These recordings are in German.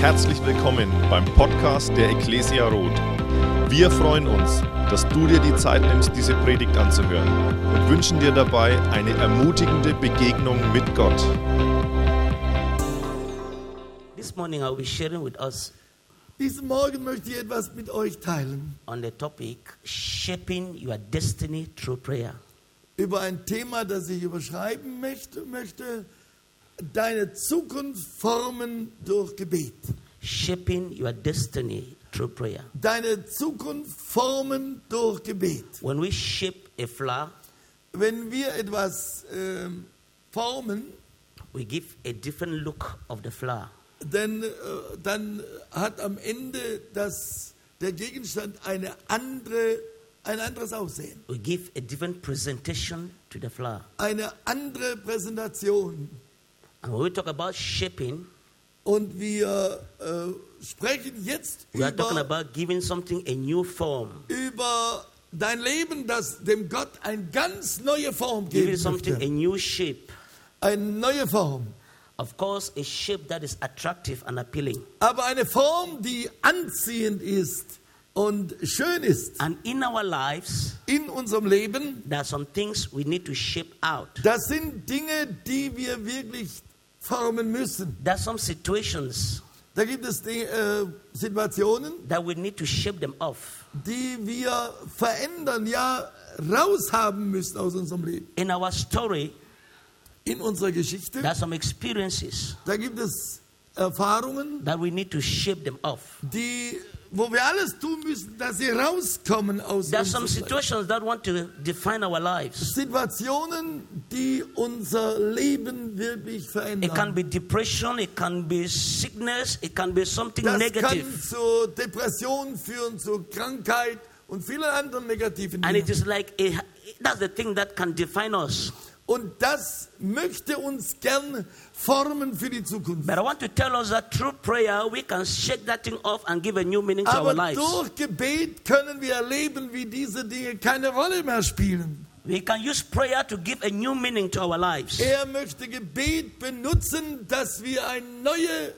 Herzlich willkommen beim Podcast der Ecclesia Roth. Wir freuen uns, dass du dir die Zeit nimmst, diese Predigt anzuhören und wünschen dir dabei eine ermutigende Begegnung mit Gott. This morning I'll be sharing with us Diesen Morgen möchte ich etwas mit euch teilen on the topic shaping your destiny through prayer. über ein Thema, das ich überschreiben möchte, möchte deine Zukunft formen durch Gebet. Shaping your destiny through prayer. Deine Zukunft formen durch Gebet. When we shape a flower, Wenn wir etwas ähm, formen, we give a different look of the flower. dann, äh, dann hat am Ende das, der Gegenstand eine andere, ein anderes Aussehen, We give a different presentation to the flower. eine andere Präsentation. And when we talk about shaping, Und wir äh, sprechen jetzt we are talking über, about giving something a new form. über dein Leben, das dem Gott eine ganz neue Form Giving geben something a new shape. Eine neue Form. Of course, a shape that is attractive and appealing. Aber eine Form, die anziehend ist und schön ist And in our lives, in unserem Leben. there are some things we need to shape out. Das sind Dinge, die wir wirklich formen müssen. There are some situations Da gibt es die, äh, Situationen, that we need to shape them off. die wir verändern, ja raushaben müssen aus unserem Leben. In our story, In unserer Geschichte, there are some experiences da gibt es Erfahrungen, that we need to shape them off. die, wo wir alles tun müssen, dass sie rauskommen aus There are some situations that want to define our lives. Situationen, die unser Leben wirklich It can verändern. be depression, it can be sickness, it can be something Das kann negative. zu Depressionen führen, zu Krankheit und vielen anderen negativen And it Dingen. is like a, that's the thing that can define us. Und das möchte uns gern formen für die Zukunft. But I want to tell us that through prayer, we can shake that thing off and give a new meaning to our Aber lives. durch Gebet können wir erleben, wie diese Dinge keine Rolle mehr spielen. We can use prayer to give a new meaning to our lives. Er möchte Gebet benutzen, dass wir eine neue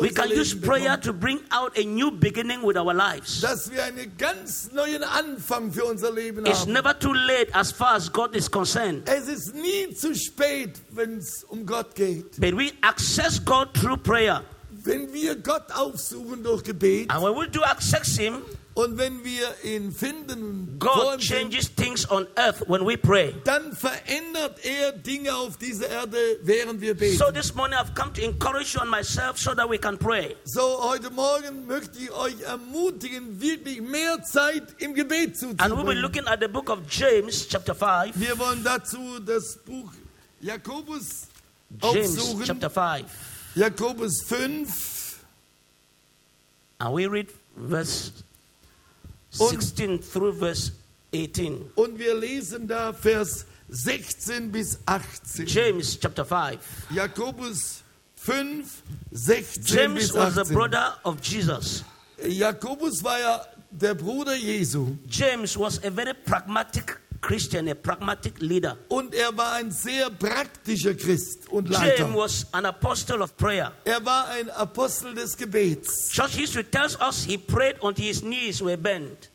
We can use prayer to bring out a new beginning with our lives. Dass wir einen ganz neuen Anfang für unser Leben It's haben. never too late as far as God is concerned. Es ist nie zu spät, wenn es um Gott geht. But we access God through prayer. Wenn wir Gott aufsuchen durch Gebet And when we do access Him, und wenn wir ihn finden God changes things on earth when we pray. dann verändert er Dinge auf dieser Erde, während wir beten. So this morning I've come to encourage you and myself so that we can pray. So, heute Morgen möchte ich euch ermutigen, wirklich mehr Zeit im Gebet And we'll be looking at the book of James, chapter 5. Wir wollen dazu das Buch Jakobus James, aufsuchen. chapter 5. Jakobus 5 And we read verse 16 through verse 18. und wir lesen da Vers 16 bis 18. James, chapter 5. Jakobus 5, 16 James bis was the brother of Jesus. Jakobus war ja der Bruder Jesu James was a very pragmatic Christian, a pragmatic leader. und er war ein sehr praktischer Christ und James Leiter. was an apostle of prayer. Er war ein Apostel des Gebets. Church history tells us he prayed until his knees were bent.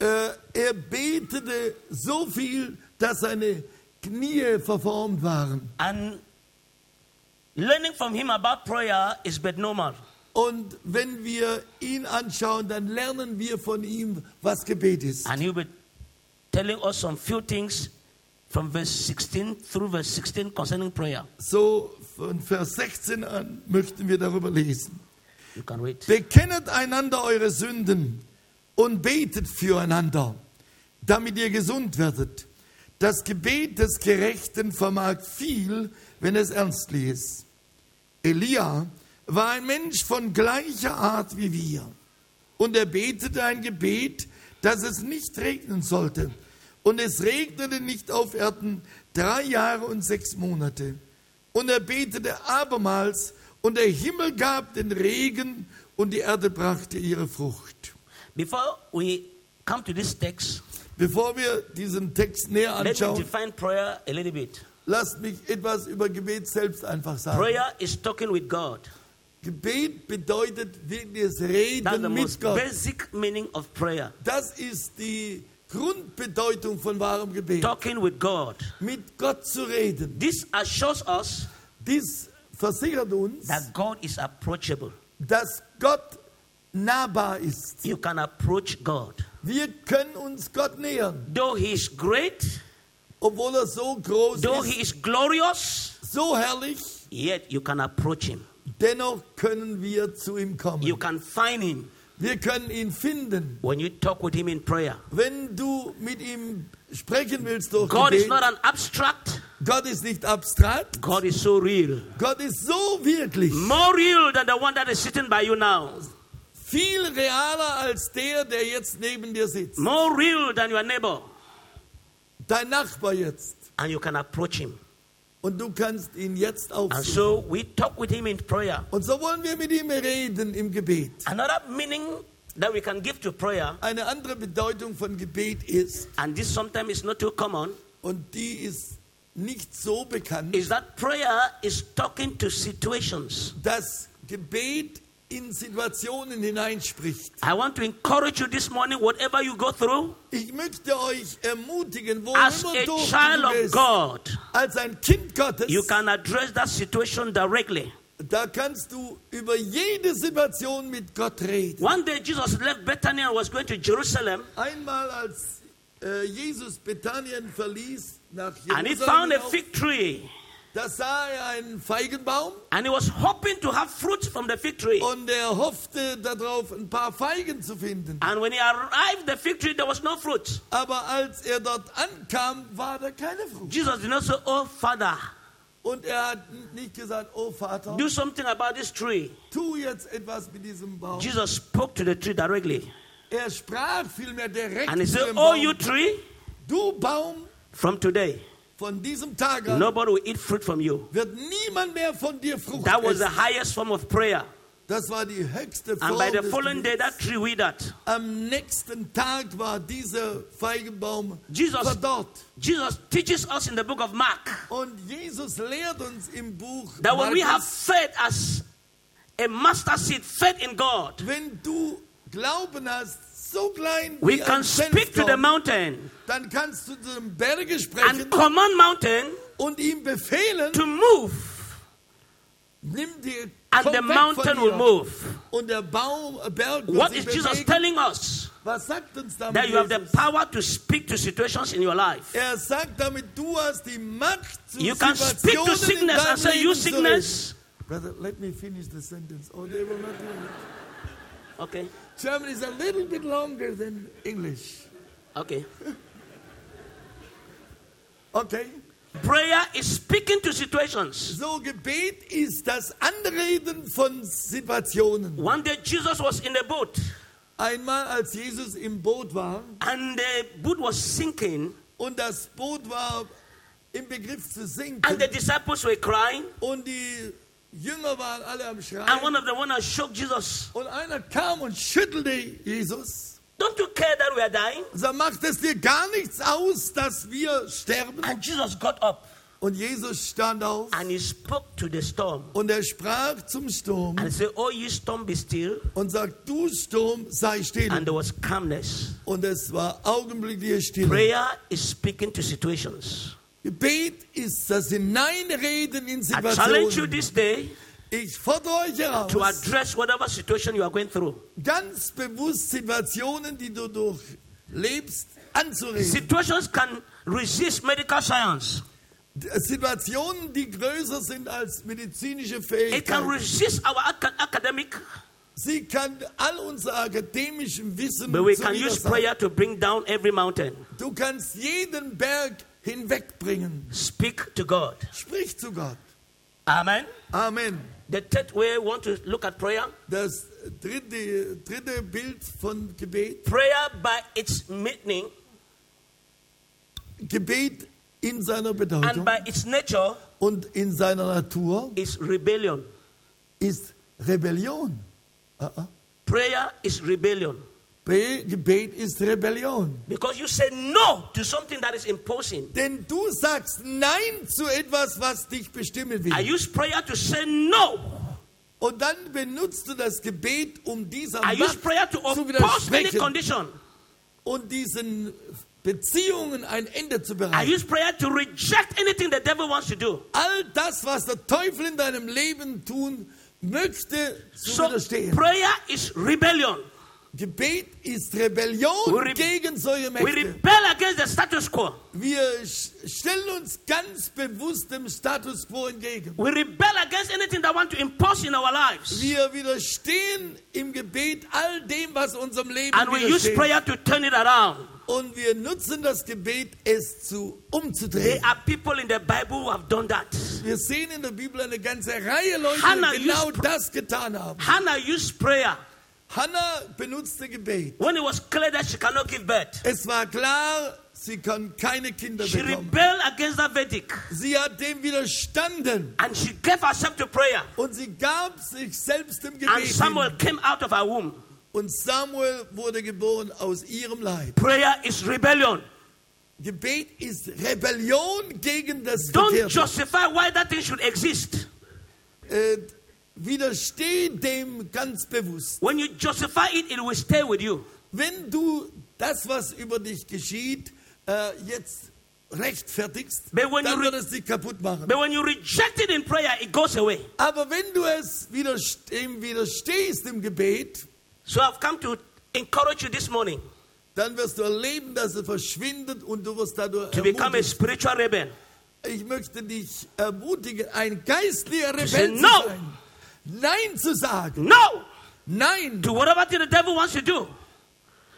Äh, er betete so viel, dass seine Knie verformt waren. And learning from him about prayer is but normal. Und wenn wir ihn anschauen, dann lernen wir von ihm, was Gebet ist. And he'll be telling us some few things from verse 16 through verse 16 concerning prayer. So von Vers 16 an möchten wir darüber lesen. You can read. Bekennet einander eure Sünden und betet füreinander, damit ihr gesund werdet. Das Gebet des Gerechten vermag viel, wenn es ernstlich ist. Elia war ein Mensch von gleicher Art wie wir. Und er betete ein Gebet, dass es nicht regnen sollte. Und es regnete nicht auf Erden drei Jahre und sechs Monate. Und er betete abermals, und der Himmel gab den Regen, und die Erde brachte ihre Frucht. Before we come to this text, Bevor wir diesen Text näher let me anschauen, define prayer a little bit. lasst mich etwas über Gebet selbst einfach sagen. Prayer is talking with God. Gebet bedeutet wirkliches That's the Reden mit most Gott. basic meaning of prayer. Das ist die Grundbedeutung von wahrem Gebet. Talking with God. Mit Gott zu reden. This assures us Dies versichert uns, that God is approachable. dass Gott nahbar ist. You can approach God. Wir können uns Gott nähern, Though He is great, obwohl er so groß though ist, He is glorious, so herrlich. yet you can approach Him. Dennoch können wir zu ihm You kommen. can find Him Wir können ihn finden. when you talk with Him in prayer. Wenn du mit ihm sprechen willst durch God is Gebet, not an abstract, Gott ist nicht abstrakt, God is so real. Gott ist so wirklich. More real than the one that is sitting by you now. Viel realer als der, der jetzt neben dir sitzt. More real than your neighbor. Dein Nachbar jetzt. And you can approach Him. Und du kannst ihn jetzt And aufsuchen. so we talk with Him in prayer. Und so wollen wir mit ihm reden im Gebet. Another meaning that we can give to prayer, Eine andere Bedeutung von Gebet ist, and this sometimes is not too common, und die ist nicht so bekannt, is that prayer is talking to situations. dass Gebet in Situationen hineinspricht. I want to encourage you this morning, whatever you go through, Ich möchte euch ermutigen, wo as immer a du child of God, als ein Kind Gottes, you can address that situation directly. da kannst du über jede Situation mit Gott reden. One day Jesus left Bethany and was going to Jerusalem, Einmal als äh, Jesus Bethanien verließ nach and he found a fig tree, da sah er einen Feigenbaum and he was hoping to have fruit from the fig tree. und er hoffte darauf, ein paar Feigen zu finden. And when he arrived, the fig tree, there was no fruit. Aber als er dort ankam, war da keine Frucht. Jesus did not say, Oh, Father, Und er hat nicht gesagt, oh Vater, do something about this tree. tu jetzt etwas mit diesem Baum. Jesus spoke to the tree directly. Er sprach vielmehr direkt And he said, Oh, Baum. you tree, Du Baum, from today, von diesem Tag an nobody will eat fruit from you. wird niemand mehr von dir Frucht That was the essen. highest form of prayer. Das war die höchste And by the des following day, that tree withered. Am nächsten Tag war dieser Feigenbaum Jesus, verdorrt. Jesus teaches us in the book of Mark Und Jesus lehrt uns im Buch, that when we have Markus, faith as a master seed, faith in God, wenn du Glauben hast, so klein we can speak to the mountain dann kannst du dem Berge sprechen and command mountain und ihm befehlen, to move, nimm dir and the mountain will move. Und der Baum, äh, Berg What is Jesus bewegen. telling us? Was sagt uns damit That you have the power to speak to situations in your life. Er sagt damit, du hast die Macht zu You can speak to sickness and say, You sickness. Brother, let me finish the sentence. or they will not do it. Okay, German is a little bit longer than English. okay. Okay. Prayer is speaking to situations. So, Gebet ist das Anreden von Situationen. One day Jesus was in a boat Einmal, als Jesus im Boot war and the boat was sinking, und das Boot war im Begriff zu sinken. and the disciples were crying, und die Jünger waren alle am and Schreien one of the one shook Jesus. und einer kam und schüttelte Jesus. Don't you care that we are dying? So macht es dir gar nichts aus, dass wir sterben. And Jesus got up Und Jesus stand auf and he spoke to the storm und er sprach zum Sturm and said, Oh, you storm, be still. und sagt, du Sturm, sei still. And there was calmness. Und es war augenblickliche Stille. Prayer is speaking to situations. Gebet ist das Hineinreden in I challenge you Situationen. this day Ich fordere euch to heraus, address whatever situation you are going through. ganz bewusst Situationen, die du durchlebst, anzureden. Situations can resist medical science. Situationen, die größer sind als medizinische It can Fähigkeiten. resist our aca- academic, Sie kann all unser akademischen Wissen but we can use prayer to bring down every mountain. Du kannst jeden Berg hinwegbringen. Speak to God. Sprich zu Gott. Amen. Amen. The third way we want to look at prayer Das dritte, dritte Bild von Gebet. prayer by its meaning Gebet in seiner and Bedeutung by its nature und in seiner Natur is rebellion. ist Rebellion. Ah, ah. Prayer is rebellion. Be- Gebet ist Rebellion. Because you say no to something that is imposing. Denn du sagst Nein zu etwas, was dich bestimmen I will. use prayer to say no Und dann benutzt du das Gebet, um dieser I use Macht prayer to zu widersprechen condition. und diesen Beziehungen ein Ende zu I bereiten. use prayer to reject anything the devil wants to do. All das, was der Teufel in deinem Leben tun möchte, zu So widerstehen. prayer is rebellion. Gebet ist Rebellion We re- gegen solche We Mächte. rebel against the status quo. Wir stellen uns ganz bewusst dem Status quo entgegen. We rebel against anything that want to impose in our lives. Wir widerstehen im Gebet all dem, was unserem Leben And we use prayer to turn it around. Und wir nutzen das Gebet, es zu There umzudrehen. are people in the Bible who have done that. Wir sehen in der Bibel eine ganze Reihe Leute, Hannah die genau das getan haben. Hannah used prayer Hannah benutzte Gebet. when it was clear that she cannot give birth. Es war klar, sie kann keine Kinder She bekommen. rebelled against that verdict Sie hat dem widerstanden and she gave herself to prayer. und sie gab sich selbst dem And Samuel hin. came out of her womb. Und Samuel wurde geboren aus ihrem Leib. Prayer is rebellion. Gebet ist Rebellion gegen das Don't justify why that thing should exist. Äh, widersteh dem ganz bewusst. When you justify it, it will stay with you. Wenn du das, was über dich geschieht, äh, jetzt rechtfertigst, But when dann you wird es dich kaputt machen. But when you reject it in prayer, it goes away. Aber wenn du es widerst dem widerstehst im Gebet, So I've come to encourage you this morning dann wirst du erleben, dass es verschwindet und du wirst dadurch to become a spiritual rebel. Ich möchte dich ermutigen, ein geistlicher Rebell zu no. sein. Nein zu sagen. No Nein. to whatever the devil wants to do.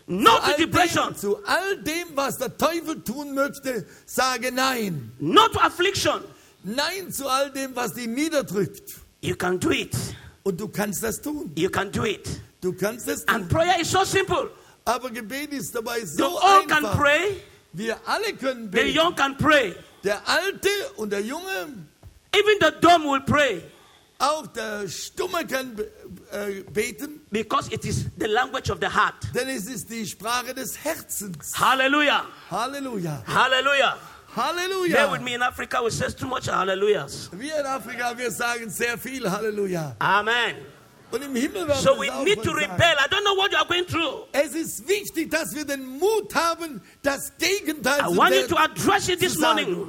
No to all depression. dem, zu all dem, was der Teufel tun möchte, sage Nein. No to affliction. Nein zu all dem, was dich niederdrückt. You can do it. Und du kannst das tun. You can do it. Du kannst es And tun. prayer is so simple. Aber Gebet ist dabei The so old can einfach. pray, Wir alle können the beten. young can pray, Der Alte und der Junge, even the dumb will pray auch der Stumme kann äh, beten, because it is the language of the heart. denn es ist die Sprache des Herzens. Hallelujah. Halleluja. Hallelujah. There with Halleluja. me in Africa, we say too much hallelujahs. Wir in Afrika, wir sagen sehr viel Halleluja. Amen. Und im Himmel werden So we need to rebel. I don't know what you are going through. Es ist wichtig, dass wir den Mut haben, das Gegenteil I zu want you to address it this morning.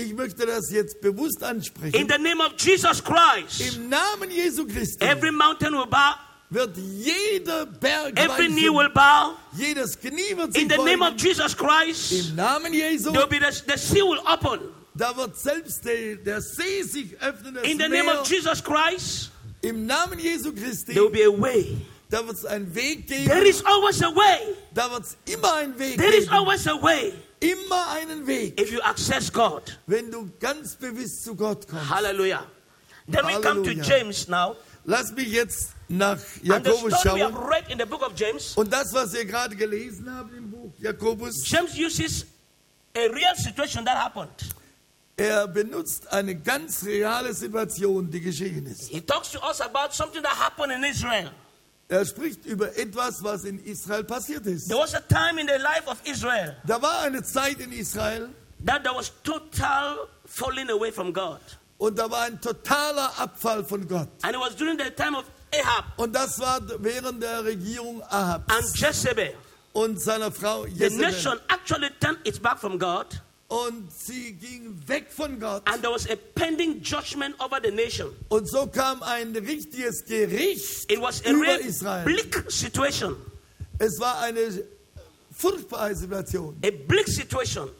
Ich möchte das jetzt bewusst In ansprechen. the name of Jesus Christ, Im Namen Jesu Christi every mountain will bow, wird jeder Berg every knee will bow. jedes Knie wird sich In the name of beugen. Jesus Christ, Im Namen Jesu, there will be the, the sea will open. da wird selbst der, der See sich öffnen, das In the name Meer. of Jesus Christ, Im Namen Jesu Christi, there will be a way. da wird es einen Weg There geben. is always a way. Da wird es immer einen Weg There is geben. always a way Immer einen Weg, if you access God. wenn du ganz bewusst zu Gott kommst. Hallelujah. Then we come to. James now. Lass mich jetzt nach Jakobus schauen. read in the book of James, Und das, was wir gerade gelesen haben im Buch Jakobus, James uses a real situation that happened. er benutzt eine ganz reale Situation, die geschehen ist. He talks to us about something that happened in Israel. Er spricht über etwas, was in Israel passiert ist. There was a time in the life of Israel Da war eine Zeit in Israel that there was total falling away from God. und da war ein totaler Abfall von Gott. And it was during the time of Ahab Und das war während der Regierung and Ahabs Jezebel. und seiner Frau The Jezebel. nation actually turned its back from God, Und sie ging weg von Gott. and there was a pending judgment over the nation. Und so kam ein richtiges Gericht It was a über Israel. bleak situation. Es war eine furchtbare Situation. A bleak situation.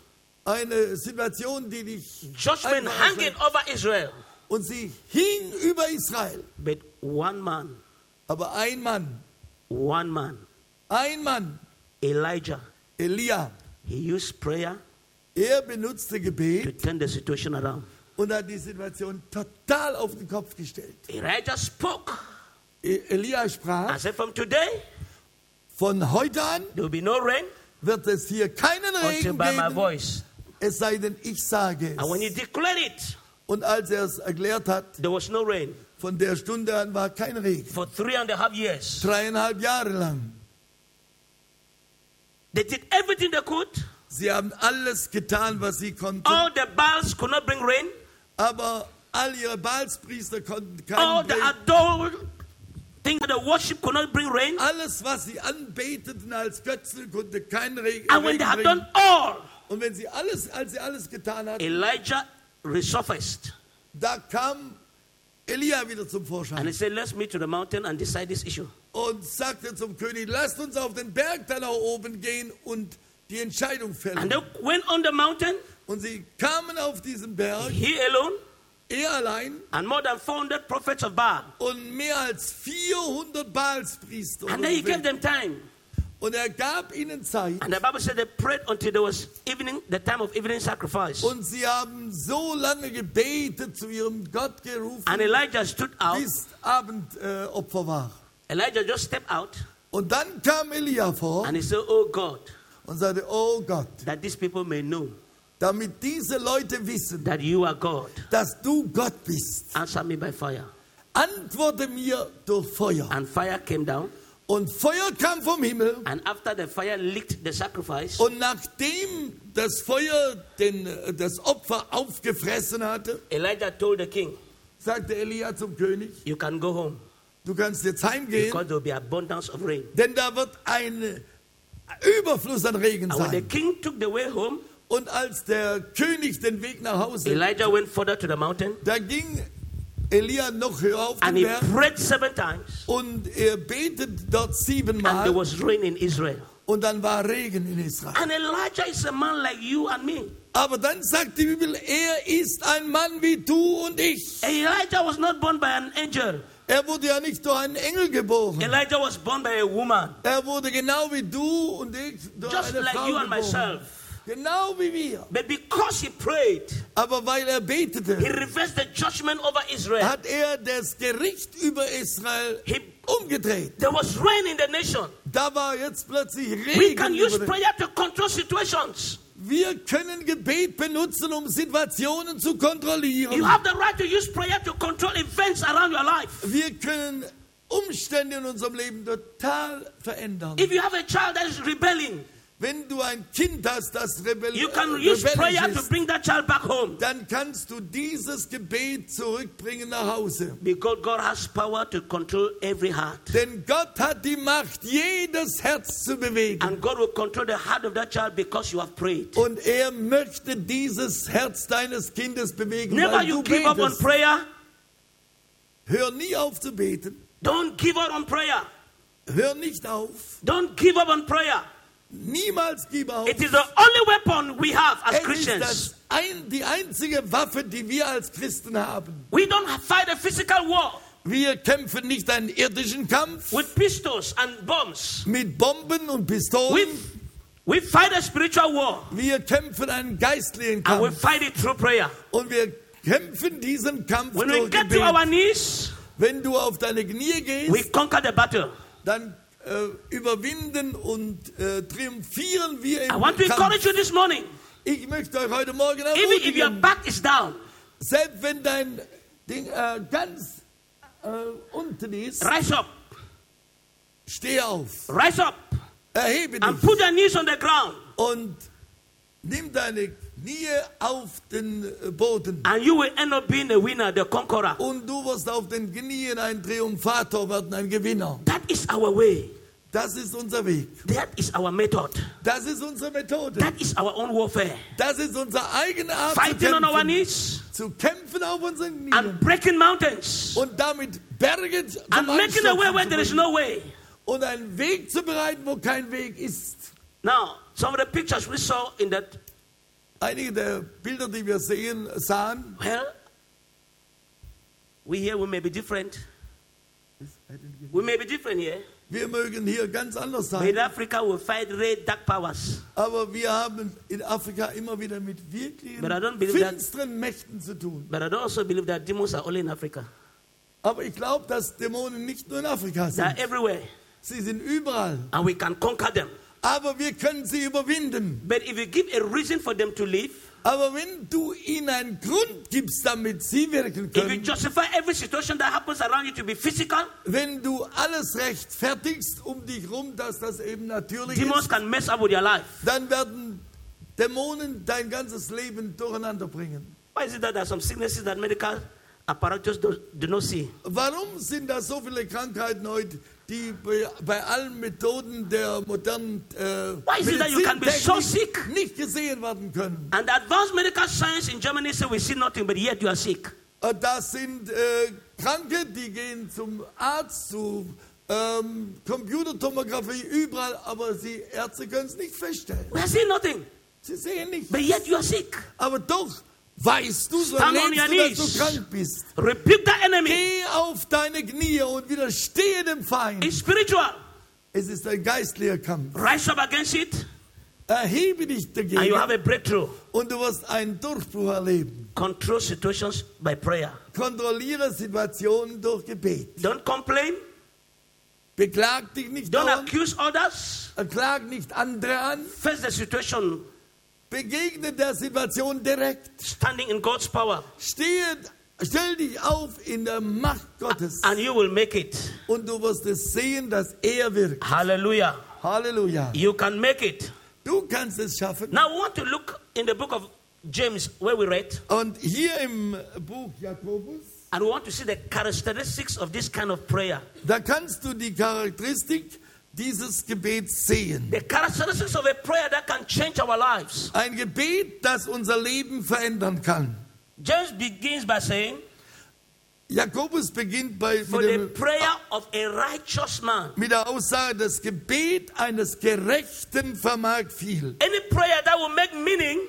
Eine Situation, die dich Judgment hanging over Israel. Und sie hing über Israel. But one man, Aber ein Mann, one man, ein Mann, Elijah, Elia, he used prayer er benutzte to Gebet turn the situation around. und hat die Situation total auf den Kopf gestellt. Elijah spoke E- Elia sprach, said, From today, von heute an there will be no rain wird es hier keinen Regen by my geben, voice. es sei denn, ich sage And when he es. declared it, Und als er es erklärt hat, there was no rain von der Stunde an war kein Regen. for three and a half years. Dreieinhalb Jahre lang. They did everything they could. Sie haben alles getan, was sie konnten, All the Baals could not bring rain. aber All ihre Baalspriester konnten All keinen the Regen. adore things that the worship could not bring rain. Alles, was sie anbeteten als Götzen, konnte keinen Regen, And when they had bringen. done all, Und wenn sie alles, als sie alles getan hatten, Elijah resurfaced. da kam Elia wieder zum And Vorschein he said, Let's meet to the mountain and decide this issue. und sagte zum König, lasst uns auf den Berg da nach oben gehen und die Entscheidung And fällen. they went on the mountain, Und sie kamen auf diesen Berg, he alone, er allein and more than 400 prophets of Baal. und mehr als 400 Baalspriester. And then he gave them time. Und er gab ihnen Zeit. And the Bible said they prayed until there was evening, the time of evening sacrifice. Und sie haben so lange gebetet, zu ihrem Gott gerufen, And Elijah stood out. bis Abendopfer äh, war. Elijah just stepped out Und dann kam Elia vor and he said, Oh God, und sagte, oh Gott, that these people may know damit diese Leute wissen, that you are God. dass du Gott bist, Answer me by fire. antworte mir durch Feuer. And fire came down. Und Feuer kam vom Himmel. And after the fire licked the sacrifice, Und nachdem das Feuer den, das Opfer aufgefressen hatte, Elijah told the king, sagte Elia zum König, You can go home du kannst jetzt heimgehen, because there will be abundance of rain. denn da wird ein Überfluss an Regen And when the sein. king took the way home, Und als der König den Weg nach Hause, Elijah went further to the mountain da ging Elia noch höher auf and den he Berg prayed seven times. und er betet dort And siebenmal there was rain in Israel. und dann war Regen in Israel. And Elijah is a man like you and me. Aber dann sagt die Bibel, er ist ein Mann wie du und ich. Elijah was not born by an angel. Er wurde ja nicht durch einen Engel geboren. Elijah was born by a woman. Er wurde genau wie du und ich durch Just eine like Frau you and geboren. myself. Genau wie wir. But because he prayed, Aber weil er he betete, reversed the judgment over Israel. hat er das Gericht über Israel He, umgedreht. there was rain in the nation. Da war jetzt plötzlich We can Regen. use prayer to control situations. Wir können Gebet benutzen, um Situationen zu kontrollieren. You have the right to use prayer to control events around your life. Wir können Umstände in unserem Leben total verändern. If you have a child that is rebelling, Wenn du ein Kind hast, das rebell you can use rebellisch ist, bring that child back home. dann kannst du dieses Gebet zurückbringen nach Hause. Because God has power to control every heart. Denn Gott hat die Macht, jedes Herz zu bewegen. And God will control the heart of that child because you have prayed. Und er möchte dieses Herz deines Kindes bewegen, Never weil you du give up on betest. prayer. Hör nie auf zu beten. Don't give up on prayer. Hör nicht auf. Don't give up on prayer. Niemals gib auf. It is the only weapon we have as Es ist Christians. ein, die einzige Waffe, die wir als Christen haben. We don't fight a physical war Wir kämpfen nicht einen irdischen Kampf with pistols and bombs. mit Bomben und We, Pistolen. we fight a spiritual war Wir kämpfen einen geistlichen and we fight it through prayer. Und wir kämpfen diesen Kampf When we durch get to our knees, Wenn du auf deine Knie gehst, we conquer the battle. dann äh, überwinden und äh, triumphieren wir I im want to encourage you this morning. Ich möchte euch heute Morgen Even if your ermutigen, back is down, selbst wenn dein Ding äh, ganz äh, unten ist, rise up, steh auf, rise up, erhebe and dich. put your knees on the ground, und nimm deine Knie auf den äh, Boden. and you will end up being a winner, the conqueror. Und du wirst auf den Knien ein Triumphator werden, ein Gewinner. That is our way. Das ist unser Weg. That is our method. Das ist unsere Methode. That is our own warfare. Das ist unsere eigene Art zu Fighting on our kämpfen. knees Zu kämpfen auf unseren Knien. and breaking mountains und damit Berge zum and making a way where zu there is no way. Und einen Weg zu bereiten, wo kein Weg ist. Now, some of the pictures we saw in that, Einige der Bilder, die wir sehen, sahen, well, we here, we may be different. We may be different here. wir mögen hier ganz anders sein. in Africa, we fight red dark powers. Aber wir haben in Afrika immer wieder mit wirklichen But I don't believe that- finsteren Mächten zu tun. But I don't also believe that demons are only in Africa. Aber ich glaube, dass Dämonen nicht nur in Afrika They are sind. everywhere. Sie sind überall. And we can conquer them. Aber wir können sie überwinden. But if you give a reason for them to live, Aber wenn du ihnen einen Grund gibst, damit sie wirken if you können, justify every situation that happens around you to be physical, wenn du alles rechtfertigst um dich rum, dass das eben natürlich demons ist, can mess up with your life. dann werden Dämonen dein ganzes Leben durcheinander bringen. Why is it that there are some sicknesses that medical apparatus do, do not see? Warum sind da so viele Krankheiten heute, die bei, bei allen Methoden der modernen äh, Why is it that you can be so sick? nicht gesehen werden können? And advanced medical science in Germany say we see nothing, but yet you are sick. Äh, Das sind äh, Kranke, die gehen zum Arzt, zu ähm, Computertomographie, überall, aber die Ärzte können es nicht feststellen. We are seeing nothing, Sie sehen nicht. but yet you are sick. Aber doch weißt du, so Stand on lebst your du, dass du krank bist. Rebuke the enemy. Geh auf deine Knie und widerstehe dem Feind. It's spiritual. Es ist ein geistlicher Kampf. Rise up against it, Erhebe dich and you dagegen have a breakthrough. und du wirst einen Durchbruch erleben. Control situations by prayer. Kontrolliere Situationen durch Gebet. Don't complain. Beklag dich nicht Don't dauernd, accuse others. klag nicht andere an. Face the situation Begegne der Situation direkt. standing in God's power, Stehe, stell dich auf in der Macht Gottes and you will make it. und du wirst es sehen, dass er wirkt. Hallelujah. Halleluja. You can make it. Du kannst es schaffen. Now, we want to look in the book of James, where we read, Und hier im Buch Jakobus, and we want to see the characteristics of this kind of prayer. da kannst du die Charakteristik dieses Gebets sehen. Ein Gebet, das unser Leben verändern kann. James begins by saying, Jakobus beginnt bei, mit, dem, prayer of a righteous man. mit der Aussage, das Gebet eines Gerechten vermag viel. Any prayer that will make meaning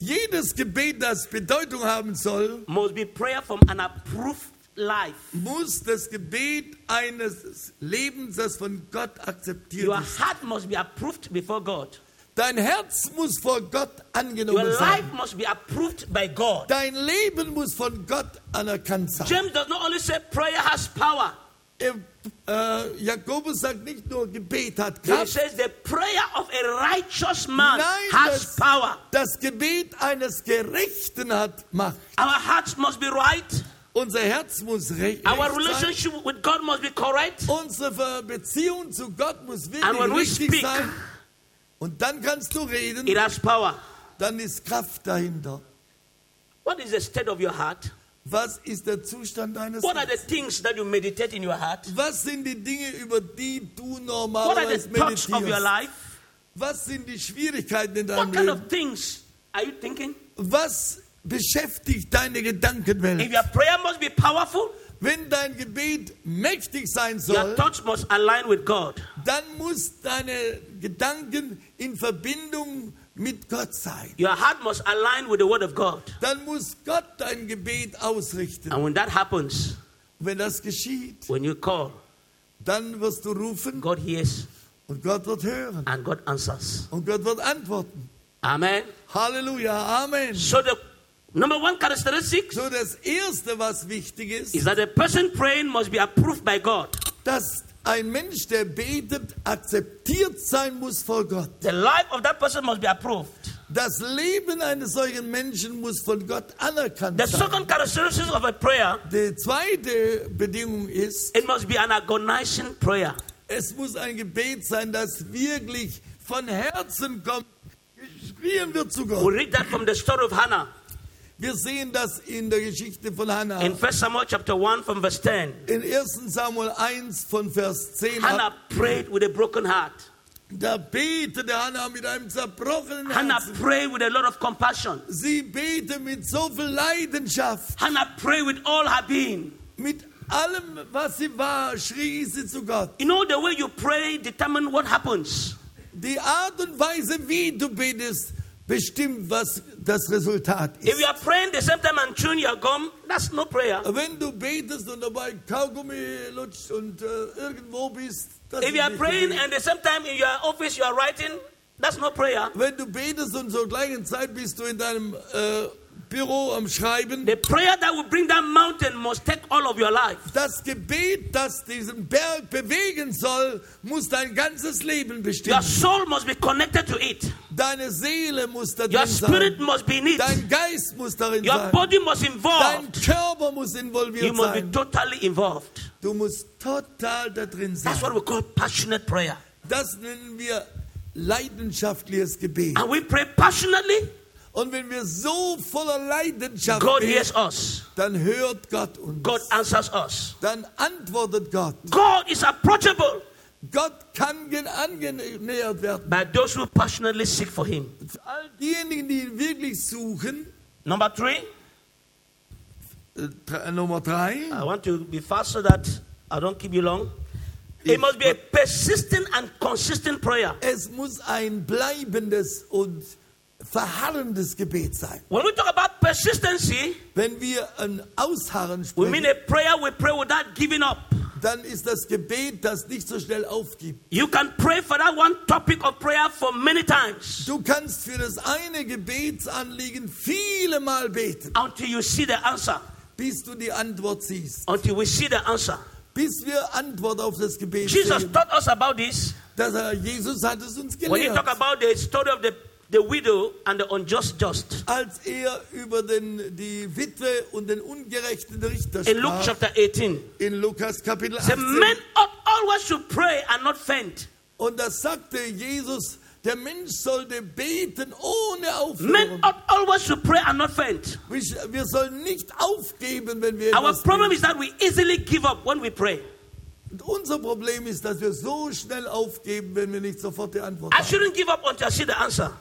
Jedes Gebet, das Bedeutung haben soll, must be prayer from an approved life. muss das Gebet eines Lebens, das von Gott akzeptiert Your ist. heart must be approved before God. Dein Herz muss vor Gott Your angenommen life sein. must be approved by God. Dein Leben muss von Gott anerkannt sein. James does not only say prayer has power, Er, äh, Jakobus sagt nicht nur, Gebet hat he Kraft. says the prayer of a righteous man Nein, has das, power. das Gebet eines Gerechten hat Macht. Our hearts must be right. Unser Herz muss re recht Our sein. relationship with God must be correct. Unsere Beziehung zu Gott muss And when we wirklich richtig speak- sein. Und dann kannst du reden, It has power. dann ist Kraft dahinter. What is the state of your heart? Was ist der Zustand deines What are the Herzens? things that you meditate in your heart? Was sind die Dinge, über die du What are normalerweise the thoughts of your meditierst? life? Was sind die Schwierigkeiten in deinem What kind Leben? of things are you thinking? Was beschäftigt deine Gedankenwelt? If your prayer must be powerful, Wenn dein Gebet mächtig sein your soll, thoughts must align with God. dann muss deine Gedanken in Verbindung mit Gott sein. Your heart must align with the Word of God. Dann muss Gott dein Gebet ausrichten. And when that happens, Wenn das geschieht, when you call, dann wirst du rufen God hears und Gott wird hören and God answers. und Gott wird antworten. Amen. Halleluja, Amen. So the number one characteristic So das erste, was wichtig ist, is that the person praying must be approved by God. dass ein Mensch, der betet, akzeptiert sein muss vor Gott. The life of that person must be approved. Das Leben eines solchen Menschen muss von Gott anerkannt The sein. second characteristic of a prayer, Die zweite Bedingung ist, it must be an agonizing prayer. es muss ein Gebet sein, das wirklich von Herzen kommt, geschrien wird zu We Gott. read that from the story of Hannah Wir sehen das in der Geschichte von Hannah. in 1 Samuel chapter 1 from verse 10. In 1 Samuel 1 von Vers 10 Hannah prayed with a broken heart. da betete Hannah mit einem zerbrochenen Hannah prayed with a lot of compassion. Sie betete mit so viel Leidenschaft, Hannah prayed with all her being. mit allem, was sie war, schrie sie zu Gott. You know, the way you pray determine what happens. Die Art und Weise, wie du betest, bestimmt, was das Resultat If ist. you are praying the same time and chewing your gum, that's no prayer. Wenn du betest und dabei Kaugummi lutscht und äh, irgendwo bist, das If you are praying Gebet. and the same time in your office you are writing, that's no prayer. Wenn du betest und zur gleichen Zeit bist du in deinem äh, Büro am Schreiben, The prayer that will bring that mountain must take all of your life. das Gebet, das diesen Berg bewegen soll, muss dein ganzes Leben Your bestimmen. soul must be connected to it. Deine Seele muss da Your drin spirit sein. must be in it. Dein Geist muss darin Your sein. body must Dein involved. Körper muss You involviert must be sein. totally involved. Du musst total da drin sein. That's what we call passionate prayer. Das nennen wir leidenschaftliches Gebet. And we pray passionately Und wenn wir so voller Leidenschaft God hears us. dann hört Gott uns. God answers us. Dann antwortet Gott. God is approachable Gott kann gen- angenähert werden. by those who passionately seek for Him. All diejenigen, die ihn wirklich suchen, Number three, äh, dr- Nummer drei, I want to be fast so that I don't keep you long. It must be a persistent and consistent prayer. es muss ein bleibendes und verharrendes Gebet sein. When we talk about persistency, Wenn wir ein Ausharren we mean sprechen, a prayer we pray without giving up. dann ist das Gebet, das nicht so schnell aufgibt. You can pray for that one topic of prayer for many times Du kannst für das eine Gebetsanliegen viele Mal beten, until you see the answer. bis du die Antwort siehst. Until we see the answer. Bis wir Antwort auf das Gebet Jesus sehen. taught us about this Das, Jesus hat es uns when he gelehrt. talked about the story of the, the widow and the unjust just. als er über den, die Witwe und den ungerechten Richter In Luke sprach, chapter 18, in Lukas Kapitel the 18. men ought always to pray and not faint. Und da sagte Jesus, der Mensch sollte beten ohne Men aufhören. ought always to pray and not faint. Wir sollen nicht aufgeben, wenn wir Our problem beten. is that we easily give up when we pray. Und unser Problem ist, dass wir so schnell aufgeben, wenn wir nicht sofort die Antwort I haben. shouldn't give up until I see the answer.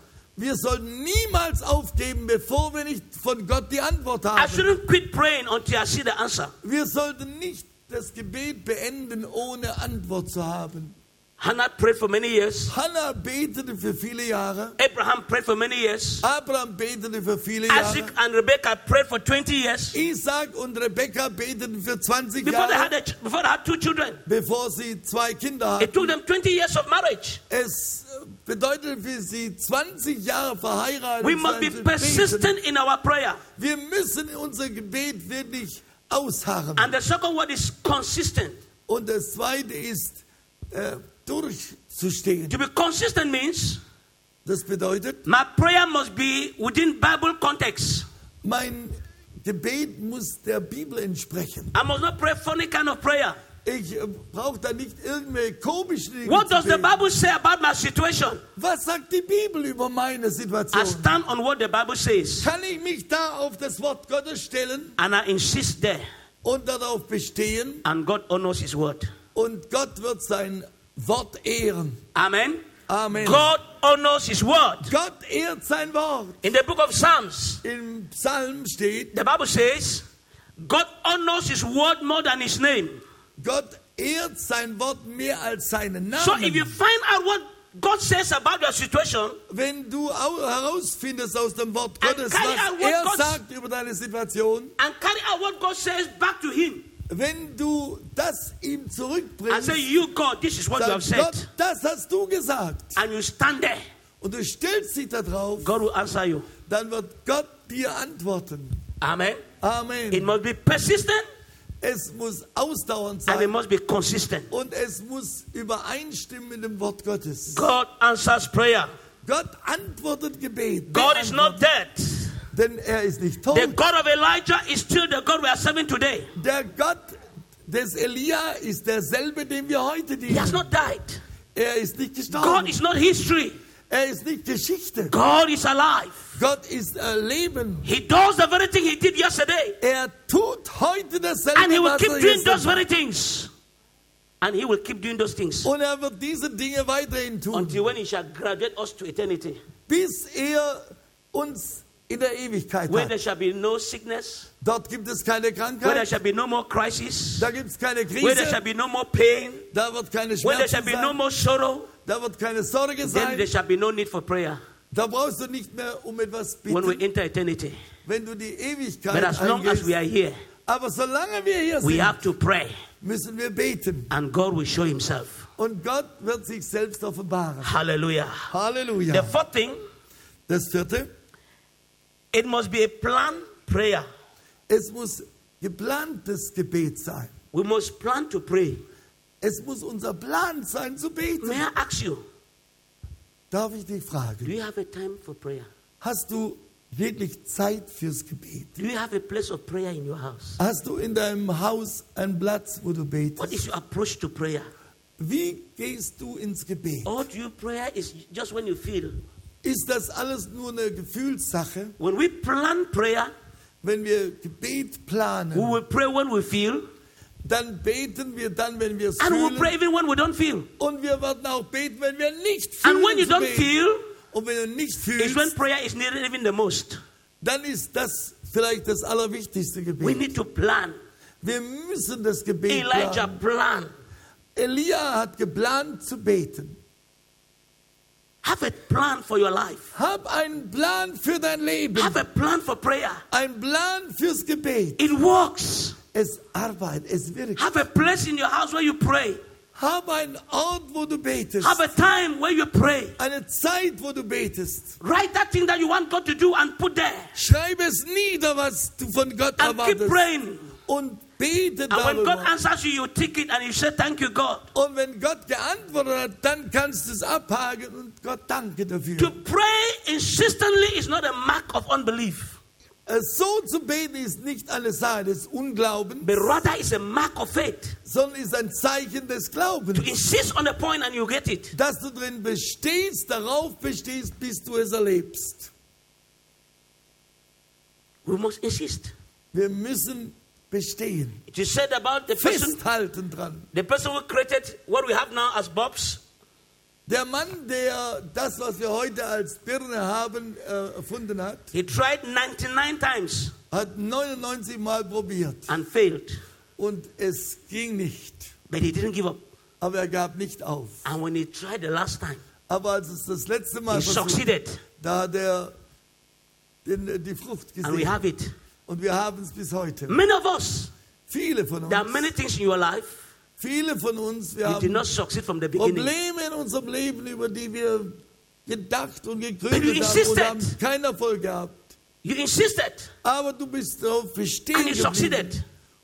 Wir sollten niemals aufgeben, bevor wir nicht von Gott die Antwort I haben. shouldn't quit praying until I see the answer. Wir sollten nicht das Gebet beenden, ohne Antwort zu haben. Hannah prayed for many years. Hannah betete für viele Jahre. Abraham prayed for many years. Abraham betete für viele Jahre. Isaac and Rebekah prayed for 20 years Isaac und Rebekka beteten für 20 before they had, Jahre, a, before they had two children. bevor sie zwei Kinder It hatten. took them 20 years of marriage. Es bedeutet für sie 20 Jahre verheiratet We must be persistent in our prayer. Wir müssen unser Gebet wirklich ausharren. And the second word is consistent. Und das zweite ist, äh, durchzustehen. To be consistent means Das bedeutet, my prayer must be within Bible context. mein Gebet muss der Bibel entsprechen. I must not pray funny kind of prayer. Ich äh, brauche da nicht irgendwelche komischen Dinge What does the. Bible say about my situation? Was sagt die Bibel über meine I Situation? stand on what the Bible says Kann ich mich da auf das Wort Gottes stellen and I insist there. und darauf bestehen And God honors His word. und Gott wird sein Wort ehren? Amen. Amen. God honors His word. Gott ehrt sein Wort. In the book of Psalms, Im Psalm steht, the Bible says, God honors His word more than His name. Gott ehrt sein Wort mehr als seinen So if you Namen. find out what God says about your situation, Wenn du au- herausfindest aus dem Wort Gottes, was er God- sagt über deine Situation, and carry out what God says back to Him, wenn du das ihm and zurückbringst, say, You, God, this is what you have sagt Gott, said, das hast du gesagt, and you stand there, und du stellst dich da drauf, God will answer you. dann wird Gott dir antworten. Amen. It Amen. must be persistent Es muss ausdauernd and it sein must be consistent. und es muss übereinstimmen mit dem Wort Gottes. God answers prayer. Gott antwortet Gebet. God is not dead. Denn er ist nicht tot. The God of Elijah is still the God we are serving today. Der Gott des Elia ist derselbe, den wir heute He has not died. Er ist nicht God is not history. Er ist nicht Geschichte. God is alive. Gott ist äh, Leben. He does the very thing He did yesterday. Er tut heute dasselbe, And He will keep doing gestern those very things. And He will keep doing those things Und er wird diese Dinge weiterhin tun, until when He shall graduate us to eternity, bis er uns in der Ewigkeit where there shall be no sickness, Dort gibt es keine where there Krankheit, shall be no more crisis, da gibt es keine where there shall Krise, be no more pain, da wird keine where there shall Schmerzen be no sein, more sorrow, da wird keine Sorge then there sein. shall be no need for prayer Da brauchst du nicht mehr um etwas when we bitten, enter eternity. wenn du die But Ewigkeit as long as we eingehst. are here, Aber solange wir hier we sind, have to pray, müssen wir beten. and God will show Himself. Und Gott wird sich selbst offenbaren. Hallelujah. The Halleluja. fourth thing, Das vierte, it must be a planned prayer. es muss geplantes Gebet sein. We must plan to pray. Es muss unser Plan sein zu beten. May I ask you, Darf ich dich do you have a time for prayer? hast du wirklich Zeit fürs Gebet? Do you have a place of prayer in your house? Hast du in deinem Haus einen Platz, wo du What betest? is your approach to prayer? Wie gehst du ins Gebet? Or do you prayer is just when you feel? Ist das alles nur eine Gefühlssache? When we plan prayer, Wenn wir Gebet we planen, will pray when we feel, dann beten wir dann, wenn wir es and we will pray fühlen. even when we don't feel. Und wir werden auch beten, wenn wir nicht And fühlen. when you don't feel, Und wenn du nicht is when fühlst, prayer is needed even the most. dann ist das vielleicht das allerwichtigste We Gebet. need to plan. Wir müssen das Gebet Elijah planen. plan. Elia hat geplant zu beten. Have a plan for your life. Hab einen Plan für dein Leben. Have a plan for prayer. Ein Plan fürs Gebet. It works. Es arbeitet, es wirkt. Have a place in your house where you pray. Hab einen Ort, wo du betest. Have a time where you pray. Eine Zeit, wo du betest. Write that thing that you want God to do and put there. Schreibe es nieder, was du von Gott And keep praying. Und bete And when God darüber. answers you, you take it and you say, Thank you, God. Und wenn Gott geantwortet hat, dann kannst du es abhaken und Gott danke dafür. To pray insistently is not a mark of unbelief, Äh, So zu beten ist nicht eine Sache des Unglaubens, but rather is a mark of faith. sondern ist ein Zeichen des Glaubens. To insist on a point and you get it. Dass du drin bestehst, darauf bestehst, bis du es erlebst. We must insist. Wir müssen bestehen. It is said about the person, Festhalten dran. the person who created what we have now as Bobs. Der Mann, der das, was wir heute als Birne haben, äh, erfunden hat, He tried 99 times hat 99 Mal probiert. and failed, Und es ging nicht. but he didn't give up. Aber er gab nicht auf. And when he tried the last time, Aber als es das letzte Mal he versucht, succeeded, da hat er den, die Frucht and we gesehen. have it. Und wir haben es bis heute. Many of us, Viele von there are many things in your life viele von uns, wir you did haben not succeed from the beginning. Probleme in unserem Leben, über die wir gedacht und gegründet haben insisted. und haben keinen Erfolg gehabt. You insisted Aber du bist darauf bestehen and you succeeded.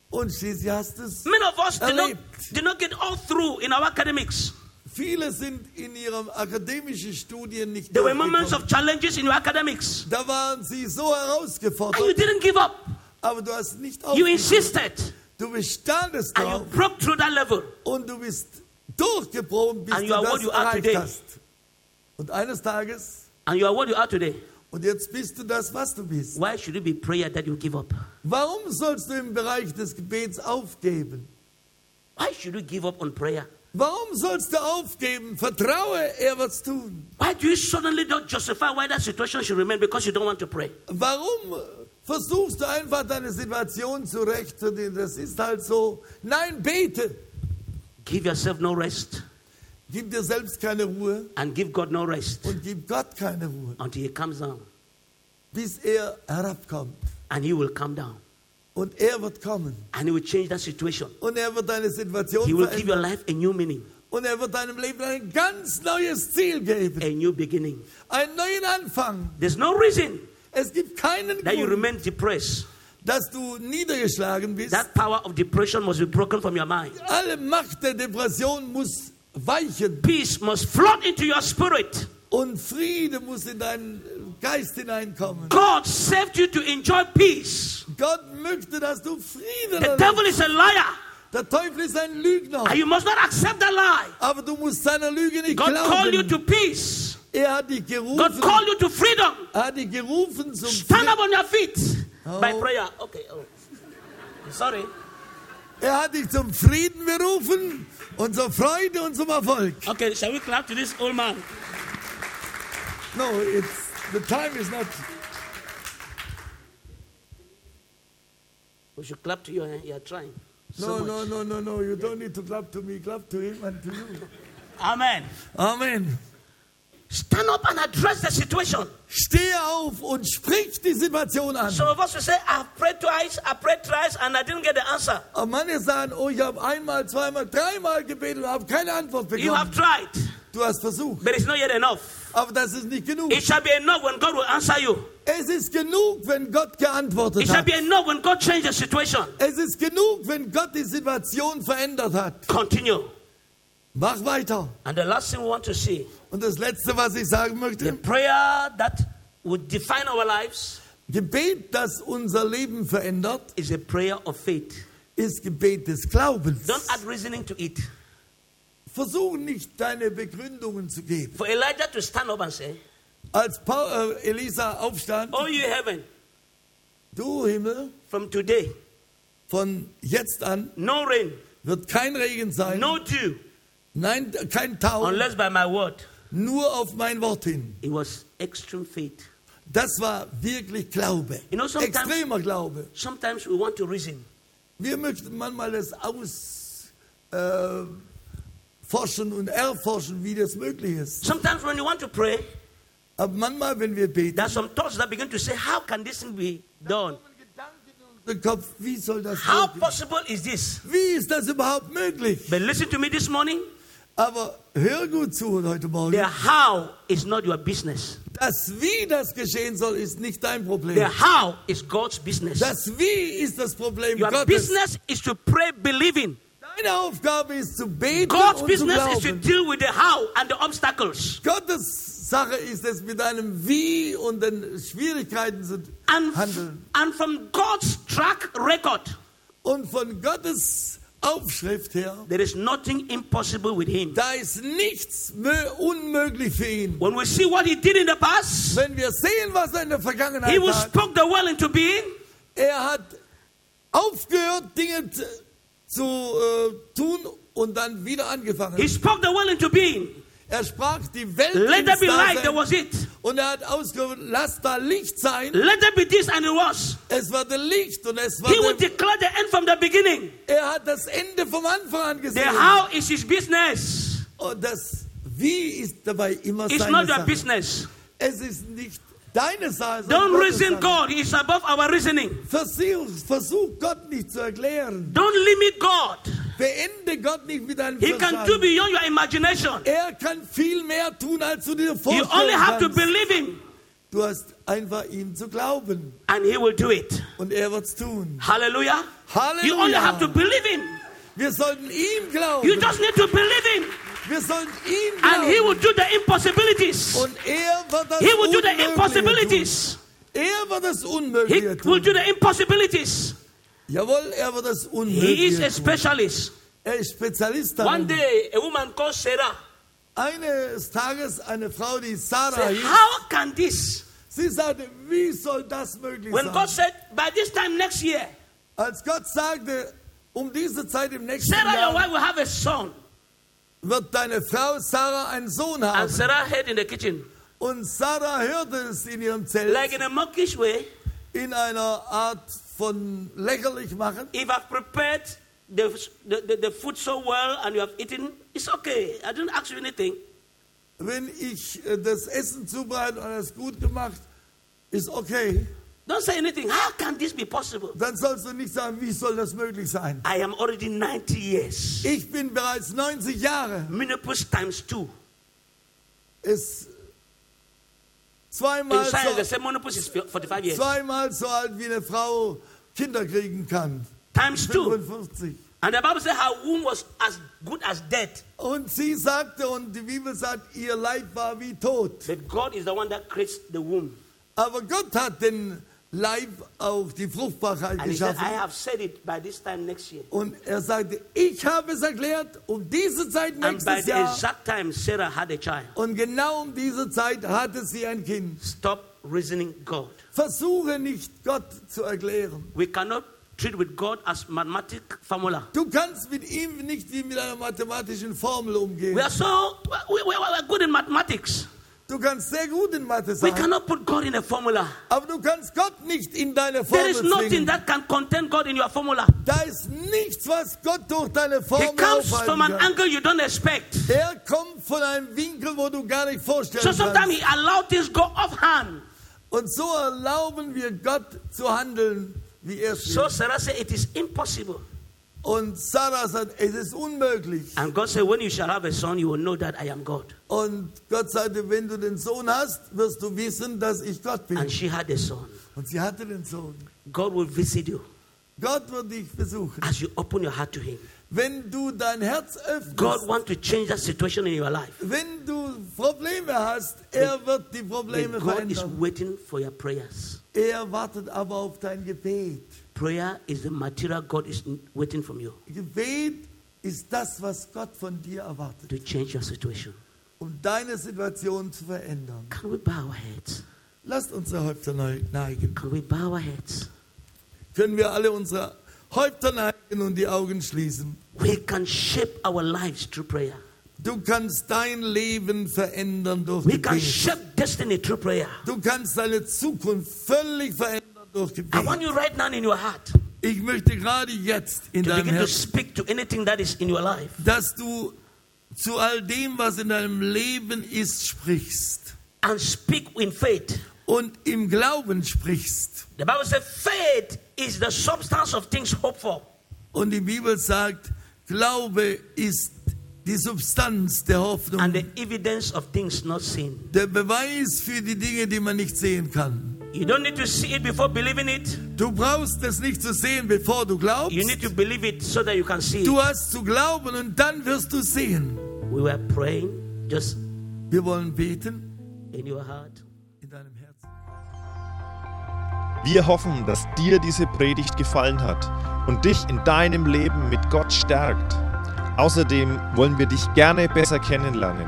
Und schließlich hast es. Many of us did not, Erlebt. did not get all through in our academics. Viele sind in ihren akademischen Studien nicht There were moments of challenges in your academics, Da waren sie so and you herausgefordert, didn't give up. aber du hast nicht You aufgegeben. insisted, Du bestandest and you darauf broke through that level. und du bist durchgebrochen, bis And du you das you erreicht hast. Und eines Tages, And you are what you are today. und jetzt bist du das, was du bist. Why should it be prayer that you give up? Warum sollst du im Bereich des Gebets aufgeben? Why should you give up on prayer? Warum sollst du aufgeben? Vertraue, er wird's tun. Why do you suddenly not justify why that situation should remain because you don't want to pray? Warum versuchst du einfach deine Situation zurechtzunehmen? Das ist halt so. Nein, bete. Give yourself no rest Gib dir selbst keine Ruhe and give God no rest und gib Gott keine Ruhe, until He comes down. bis er herabkommt. And He will come down. Und er wird kommen. And He will change that situation. Und er wird deine Situation He will give your life a new meaning, Und er wird deinem Leben ein ganz neues Ziel geben. a new beginning. Einen neuen Anfang. There's no reason Es gibt keinen that you remain depressed. dass du niedergeschlagen bist. That power of depression must be broken from your mind. Alle Macht der Depression muss weichen. Peace must flood into your spirit. Und Friede muss in deinen Geist hineinkommen. God saved you to enjoy peace. Gott möchte, dass du Frieden The erlebst. devil is a liar, Der Teufel ist ein Lügner. and you must not accept that lie. Aber du musst seiner Lüge nicht God called you glauben. to peace. Er hat dich God gerufen. called you to freedom. Er hat dich gerufen zum Stand up Frieden. on your feet by Oh. prayer. Okay. Oh. Sorry. Er hat dich zum Frieden berufen und zur Freude und zum Erfolg. Okay, shall we clap to this old man? No, it's the time is not. We should clap to you. eh? You are trying. So No, much. no, no, no, no. You don't need to clap to me. Clap to him and to you. Amen. Amen. Stand up and address the situation. Steh auf und sprich die Situation an. Some of us will say, I've prayed twice, I prayed thrice, and I didn't get the answer. Aber manche sagen, oh, ich habe einmal, zweimal, dreimal gebetet und habe keine Antwort You have bekommen. tried, Du hast versucht, but it's not yet enough. aber das ist nicht genug. It shall be enough when God will answer you. Es ist genug, wenn Gott geantwortet It shall hat. be enough when God changes the situation. Es ist genug, wenn Gott die Situation verändert hat. Continue. Mach weiter. And the last thing we want to see Und das Letzte, was ich sagen the möchte, prayer that would define our lives Gebet, das unser Leben verändert, is a prayer of faith. ist Gebet des Glaubens. Don't add reasoning to it. Versuch nicht, deine Begründungen zu geben. For Elijah to stand up and say, Als Paul, äh, Elisa aufstand, Oh, you heaven, du Himmel, from today, von jetzt an no rain, wird kein Regen sein, no dew, nein, kein Tau, unless by my word. nur auf mein Wort hin. It was extreme faith. Das war wirklich Glaube, You know, extremer Glaube. Sometimes we want to reason. Wir möchten manchmal das aus, äh, forschen und erforschen, wie das möglich ist. Sometimes when you want to pray, there are some thoughts that begin to say, How can this thing be done? Kopf, wie soll das How möglich? possible is this? Wie ist das überhaupt möglich? But listen to me this morning. Aber hör gut zu heute Morgen. The how is not your business. Das Wie das geschehen soll, ist nicht dein Problem. The how is God's business. Das Wie ist das Problem Your Gottes. business is to pray believing. Deine Aufgabe ist zu beten God's und zu business is to glauben. deal with the how and the obstacles. Gottes Sache ist es, mit deinem Wie und den Schwierigkeiten zu And, handeln. and from God's track record, Und von Gottes Aufschrift her, there is nothing impossible with Him. da ist nichts mö- unmöglich für ihn. When we see what He did in the past, Wenn wir sehen, was er in der Vergangenheit He hat, spoke the well into being. er hat aufgehört, Dinge zu, äh, tun und dann wieder angefangen. He spoke the well into being. Er sprach die Welt Let there be light, there was it. und er hat ausgerufen, lass da Licht sein. Let there be this, and it was. Es wurde Licht und es He will declare the end from the beginning. er hat das Ende vom Anfang an The gesehen. how is His business. Und das Wie ist dabei immer It's seine not your Sache. business. Es ist nicht deine Sache. Don't sondern Gottes reason. God. He's above our reasoning. Versuch, versuch Gott nicht zu erklären. Don't limit God. Beende Gott nicht mit deinem He can do beyond your imagination. Er kann viel mehr tun, als du dir You vorstellen only have to believe Him, Du hast einfach ihm zu glauben and He will do it. und er wird's tun. Hallelujah. Halleluja. You only have to believe Him. Wir sollten ihm glauben. You just need to believe Him, Wir sollten ihm and He will do the impossibilities. Und er wird das He will do the impossibilities. tun. Er wird das He will do the impossibilities. Jawohl, er wird das He is a specialist. Er ist Spezialist One day, a woman called Sarah Eines Tages eine Frau, die Sarah hieß, How can this? sie sagte, wie soll das möglich When God said, By this time next year, Als Gott sagte, um diese Zeit im nächsten Sarah, your Jahr wife, will have a son. Wird deine Frau Sarah einen Sohn And haben. Sarah heard in the kitchen, Und Sarah hörte es in ihrem Zelt like in a mockish way, in einer Art von lächerlich machen. if I've prepared the, the, the, the food so well and you have eaten, it's okay. I didn't ask you anything. Wenn ich äh, das Essen zubereite und es gut gemacht, ist okay. Don't say anything. How can this be possible? Dann sollst du nicht sagen, wie soll das möglich sein? I am already 90 years. Ich bin bereits 90 Jahre. Menopause times two. Ist zweimal so, say menopause is 45 years. zweimal so alt, wie eine Frau Kinder kriegen kann. Times two. 55. And the Bible says her womb was as good as dead. Und sie sagte, und die Bibel sagt, ihr Leib war wie tot. But God is the one that creates the womb. Aber Gott hat den Leib auch die Fruchtbarkeit And he said, I geschaffen. have said it by this time next year. Und er sagte, ich habe es erklärt, um diese Zeit nächstes Jahr. exact time Sarah had a child. Und genau um diese Zeit hatte sie ein Kind. Stop reasoning God. Versuche nicht, Gott zu erklären. We cannot treat with God as mathematic formula. Du kannst mit ihm nicht wie mit einer mathematischen Formel umgehen. We are so we, we, we are good in mathematics. Du kannst sehr gut in Mathe We sein, cannot put God in a formula. aber du kannst Gott nicht in deine There is Formel nothing zwingen. that can contain God in your formula. Da ist nichts, was Gott durch deine He Formel comes from an kann. angle you don't expect. Er kommt von einem Winkel, wo du gar nicht vorstellen So sometimes kannst. he allowed things go offhand. Und so erlauben wir Gott zu handeln, wie er es So will. Sarah said, It is impossible. Und Sarah sagt, es ist unmöglich. And God said, When you shall have a son, you will know that I am God. Und Gott sagte, wenn du den Sohn hast, wirst du wissen, dass ich Gott bin. And she had a son. Und sie hatte den Sohn. God will visit you Gott wird dich besuchen. as you open your heart to Him. Wenn du dein Herz öffnest, God wants to change that situation in your life. wenn du Probleme hast, er wird die Probleme God is waiting for your prayers. Er wartet aber auf dein Gebet. Prayer is the material God is waiting from you Gebet ist das, was Gott von dir erwartet, to change your situation. um deine Situation zu verändern. Can we bow our heads? Lasst unsere Häupter neigen. Can we bow our heads? Können wir alle unsere Häupter neigen und die Augen schließen? We can shape our lives through prayer. Du kannst dein Leben verändern durch We can Gebet. shape destiny through prayer. Du kannst deine Zukunft völlig verändern durch I want you right now in your heart Ich möchte gerade jetzt in to deinem begin to Herzen, speak to anything that is in your life. dass du zu all dem, was in deinem Leben ist, sprichst and speak in faith. und im Glauben sprichst. The Bible says faith is the substance of things hoped for. Und die Bibel sagt, Glaube ist die Substanz der Hoffnung, and the evidence of things not seen. der Beweis für die Dinge, die man nicht sehen kann. You don't need to see it before believing it. Du brauchst es nicht zu sehen, bevor du glaubst. You need to believe it so that you can see Du hast zu glauben und dann wirst du sehen. We were praying just Wir wollen beten in your heart. in deinem Herzen. Wir hoffen, dass dir diese Predigt gefallen hat und dich in deinem Leben mit Gott stärkt. Außerdem wollen wir dich gerne besser kennenlernen.